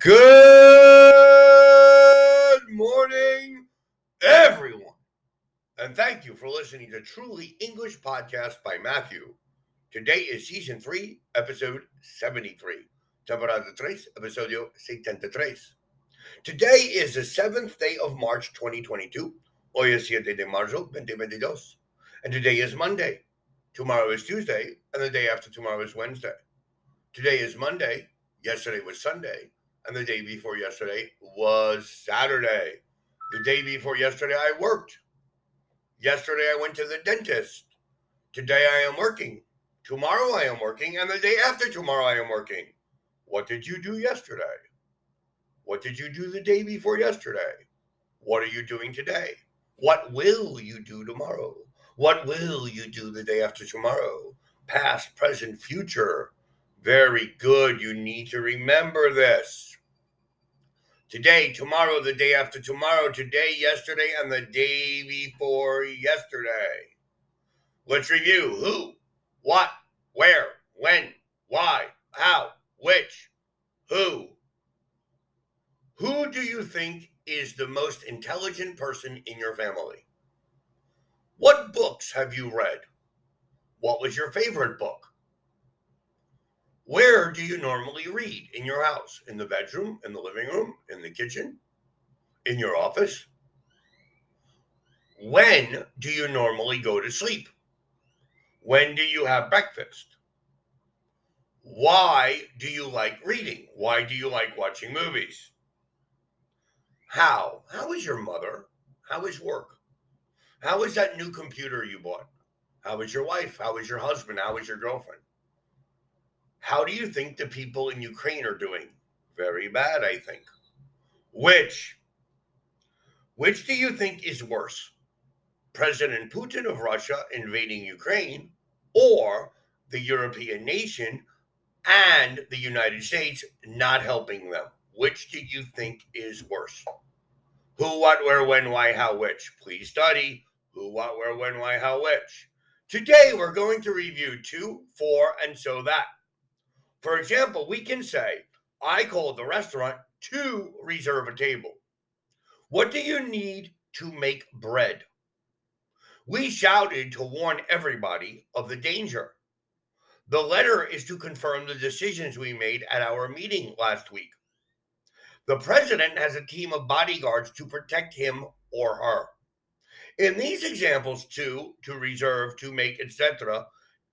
Good morning, everyone. And thank you for listening to Truly English Podcast by Matthew. Today is season 3, episode 73. Temporada 3, episodio 73. Today is the 7th day of March 2022. Hoy es 7 de marzo 2022. And today is Monday. Tomorrow is Tuesday. And the day after tomorrow is Wednesday. Today is Monday. Yesterday was Sunday and the day before yesterday was Saturday. The day before yesterday, I worked. Yesterday, I went to the dentist. Today, I am working. Tomorrow, I am working. And the day after tomorrow, I am working. What did you do yesterday? What did you do the day before yesterday? What are you doing today? What will you do tomorrow? What will you do the day after tomorrow? Past, present, future. Very good. You need to remember this today, tomorrow, the day after tomorrow, today, yesterday, and the day before yesterday. Let's review who, what, where, when, why, how, which, who. Who do you think is the most intelligent person in your family? What books have you read? What was your favorite book? Where do you normally read in your house? In the bedroom, in the living room, in the kitchen, in your office? When do you normally go to sleep? When do you have breakfast? Why do you like reading? Why do you like watching movies? How? How is your mother? How is work? How is that new computer you bought? How is your wife? How is your husband? How is your girlfriend? How do you think the people in Ukraine are doing? Very bad, I think. Which which do you think is worse? President Putin of Russia invading Ukraine or the European nation and the United States not helping them? Which do you think is worse? Who, what, where, when, why, how, which? Please study. Who, what, where, when, why, how, which? Today we're going to review to, for, and so that. For example, we can say, I called the restaurant to reserve a table. What do you need to make bread? We shouted to warn everybody of the danger. The letter is to confirm the decisions we made at our meeting last week. The president has a team of bodyguards to protect him or her. In these examples, to, to reserve, to make, etc.,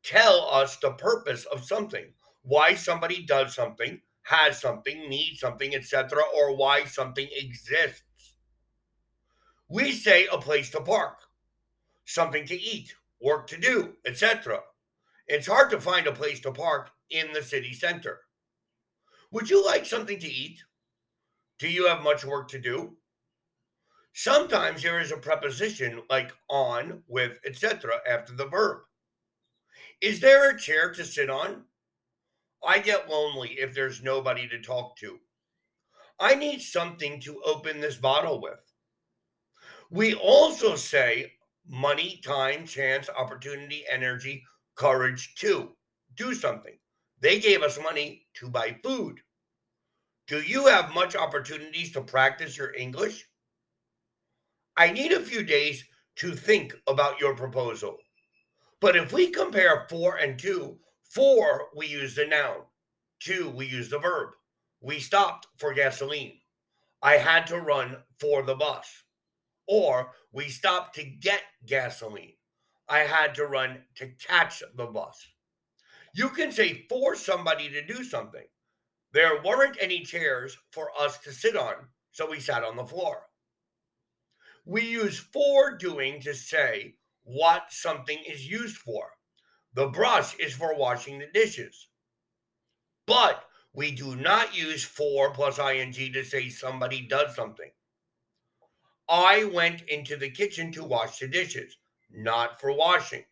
tell us the purpose of something why somebody does something, has something, needs something, etc., or why something exists. We say a place to park, something to eat, work to do, etc. It's hard to find a place to park in the city center. Would you like something to eat? Do you have much work to do? Sometimes there is a preposition like on, with, etc. after the verb. Is there a chair to sit on? I get lonely if there's nobody to talk to. I need something to open this bottle with. We also say money, time, chance, opportunity, energy, courage to do something. They gave us money to buy food. Do you have much opportunities to practice your English? I need a few days to think about your proposal. But if we compare for and to, For, we use the noun. To, we use the verb. We stopped for gasoline. I had to run for the bus. Or we stopped to get gasoline. I had to run to catch the bus. You can say for somebody to do something. There weren't any chairs for us to sit on, so we sat on the floor. We use for doing to say what something is used for. The brush is for washing the dishes. But we do not use for plus ing to say somebody does something. I went into the kitchen to wash the dishes, not for washing.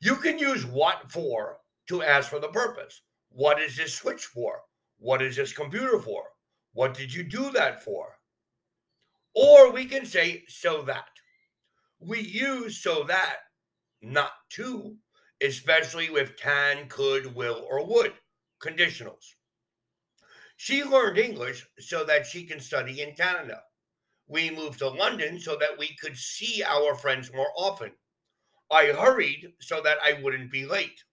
You can use what for to ask for the purpose. What is this switch for? What is this computer for? What did you do that for? Or we can say so that. We use so that, not to, especially with can, could, will, or would conditionals. She learned English so that she can study in Canada. We moved to London so that we could see our friends more often. I hurried so that I wouldn't be late.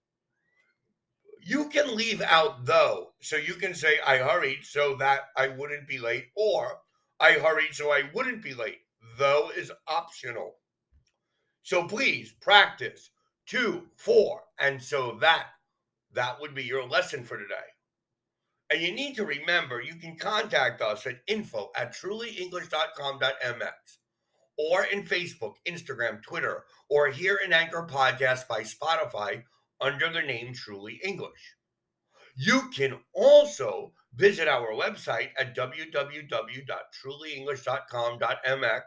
You can leave out though. So you can say, I hurried so that I wouldn't be late, or I hurried so I wouldn't be late. Though is optional. So please practice to, for, and so that. That would be your lesson for today. And you need to remember you can contact us at info at trulyenglish.com.mx or in Facebook, Instagram, Twitter, or here in Anchor Podcast by Spotify under the name Truly English. You can also visit our website at www.trulyenglish.com.mx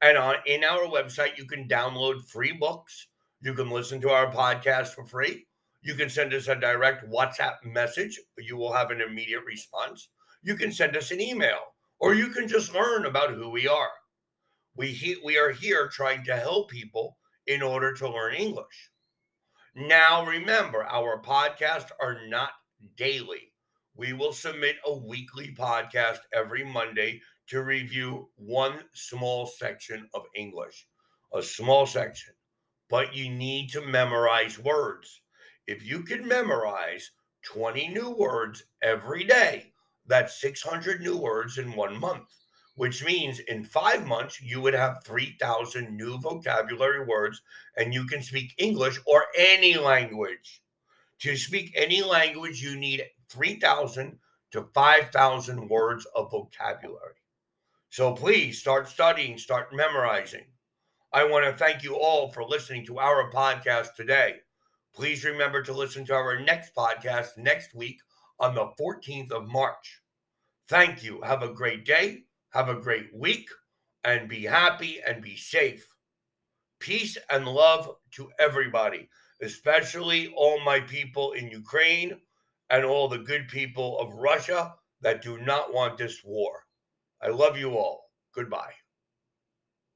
and on in our website you can download free books, you can listen to our podcast for free, you can send us a direct WhatsApp message, you will have an immediate response. You can send us an email or you can just learn about who we are. We he, we are here trying to help people in order to learn English. Now, remember, our podcasts are not daily. We will submit a weekly podcast every Monday to review one small section of English, a small section, but you need to memorize words. If you can memorize 20 new words every day, that's 600 new words in one month which means in five months, you would have 3,000 new vocabulary words and you can speak English or any language. To speak any language, you need 3,000 to 5,000 words of vocabulary. So please start studying, start memorizing. I want to thank you all for listening to our podcast today. Please remember to listen to our next podcast next week on the 14th of March. Thank you. Have a great day have a great week and be happy and be safe. Peace and love to everybody, especially all my people in Ukraine and all the good people of Russia that do not want this war. I love you all. Goodbye.